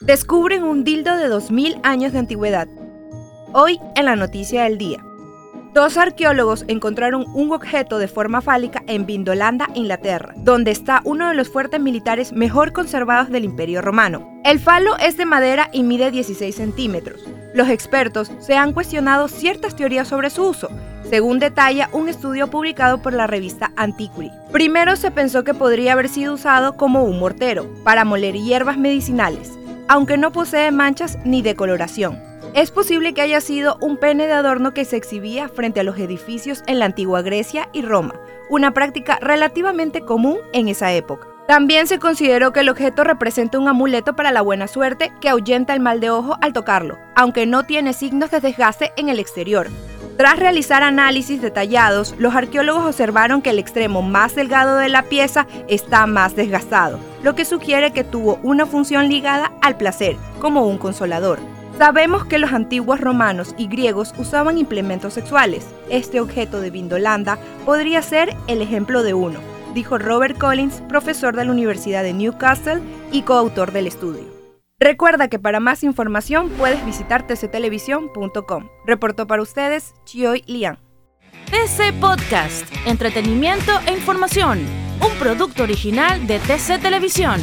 Descubren un dildo de 2000 años de antigüedad. Hoy en la noticia del día. Dos arqueólogos encontraron un objeto de forma fálica en Vindolanda, Inglaterra, donde está uno de los fuertes militares mejor conservados del Imperio Romano. El falo es de madera y mide 16 centímetros. Los expertos se han cuestionado ciertas teorías sobre su uso, según detalla un estudio publicado por la revista Antiquity. Primero se pensó que podría haber sido usado como un mortero, para moler hierbas medicinales, aunque no posee manchas ni decoloración. Es posible que haya sido un pene de adorno que se exhibía frente a los edificios en la antigua Grecia y Roma, una práctica relativamente común en esa época. También se consideró que el objeto representa un amuleto para la buena suerte que ahuyenta el mal de ojo al tocarlo, aunque no tiene signos de desgaste en el exterior. Tras realizar análisis detallados, los arqueólogos observaron que el extremo más delgado de la pieza está más desgastado, lo que sugiere que tuvo una función ligada al placer, como un consolador. Sabemos que los antiguos romanos y griegos usaban implementos sexuales. Este objeto de Vindolanda podría ser el ejemplo de uno, dijo Robert Collins, profesor de la Universidad de Newcastle y coautor del estudio. Recuerda que para más información puedes visitar tctelevisión.com. Reportó para ustedes Chioy Lian. TC Podcast, entretenimiento e información, un producto original de TC Televisión.